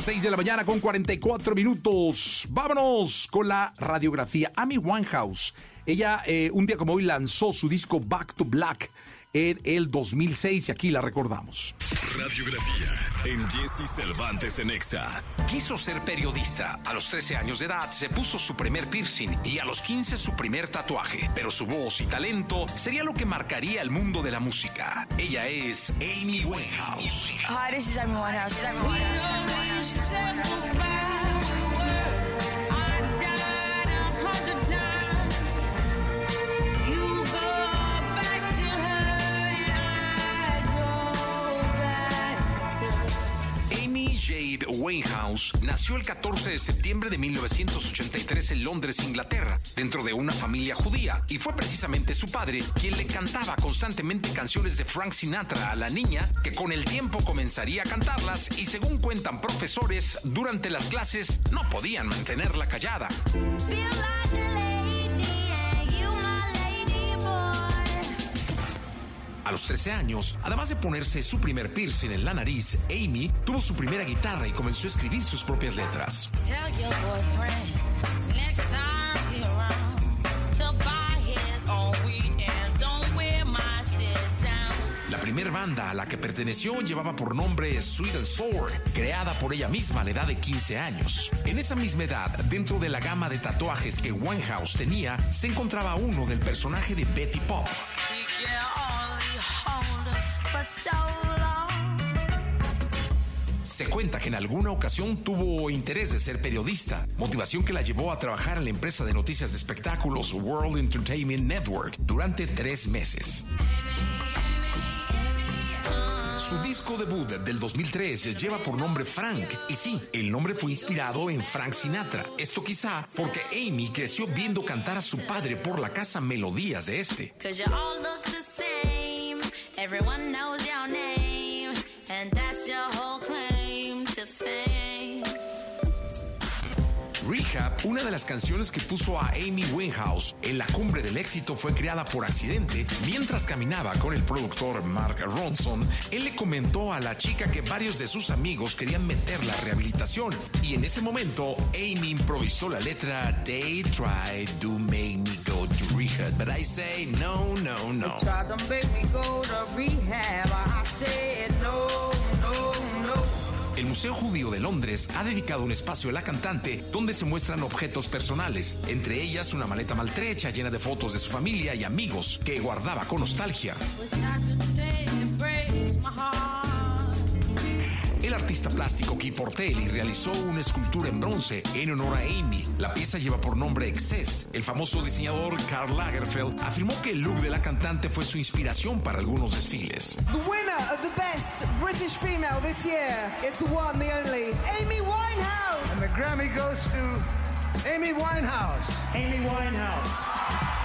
6 de la mañana con 44 minutos. Vámonos con la radiografía. Amy Winehouse. Ella eh, un día como hoy lanzó su disco Back to Black en el 2006 y aquí la recordamos. Radiografía en Jesse Cervantes en Exa. Quiso ser periodista. A los 13 años de edad se puso su primer piercing y a los 15 su primer tatuaje. Pero su voz y talento sería lo que marcaría el mundo de la música. Ella es Amy Winehouse. Hi, this is Amy Winehouse. This is Amy Winehouse. Nació el 14 de septiembre de 1983 en Londres, Inglaterra, dentro de una familia judía, y fue precisamente su padre quien le cantaba constantemente canciones de Frank Sinatra a la niña, que con el tiempo comenzaría a cantarlas y según cuentan profesores, durante las clases no podían mantenerla callada. A los 13 años, además de ponerse su primer piercing en la nariz, Amy tuvo su primera guitarra y comenzó a escribir sus propias letras. La primer banda a la que perteneció llevaba por nombre Sweet and Sour, creada por ella misma a la edad de 15 años. En esa misma edad, dentro de la gama de tatuajes que Winehouse tenía, se encontraba uno del personaje de Betty Pop. Se cuenta que en alguna ocasión tuvo interés de ser periodista, motivación que la llevó a trabajar en la empresa de noticias de espectáculos World Entertainment Network durante tres meses. Su disco debut del 2003 lleva por nombre Frank, y sí, el nombre fue inspirado en Frank Sinatra. Esto quizá porque Amy creció viendo cantar a su padre por la casa melodías de este. Everyone knows your name. And that's your whole claim to fame. Rehab, una de las canciones que puso a Amy Winehouse en la cumbre del éxito, fue creada por accidente. Mientras caminaba con el productor Mark Ronson, él le comentó a la chica que varios de sus amigos querían meterla a rehabilitación. Y en ese momento, Amy improvisó la letra They tried to make me go to rehab, but I say no, no, no. Tried to make me go rehab. I said no, no, no. El Museo Judío de Londres ha dedicado un espacio a la cantante donde se muestran objetos personales, entre ellas una maleta maltrecha llena de fotos de su familia y amigos que guardaba con nostalgia. El artista plástico Guy Portelli realizó una escultura en bronce en honor a Amy. La pieza lleva por nombre Excess. El famoso diseñador Karl Lagerfeld afirmó que el look de la cantante fue su inspiración para algunos desfiles. The winner of the best British female this year is the one, the only, Amy Winehouse. And the Grammy goes to Amy Winehouse. Amy Winehouse.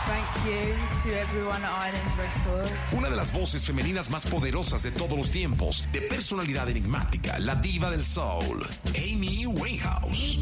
Thank you to everyone at Island Record. Una de las voces femeninas más poderosas de todos los tiempos, de personalidad enigmática, la diva del soul, Amy Winehouse.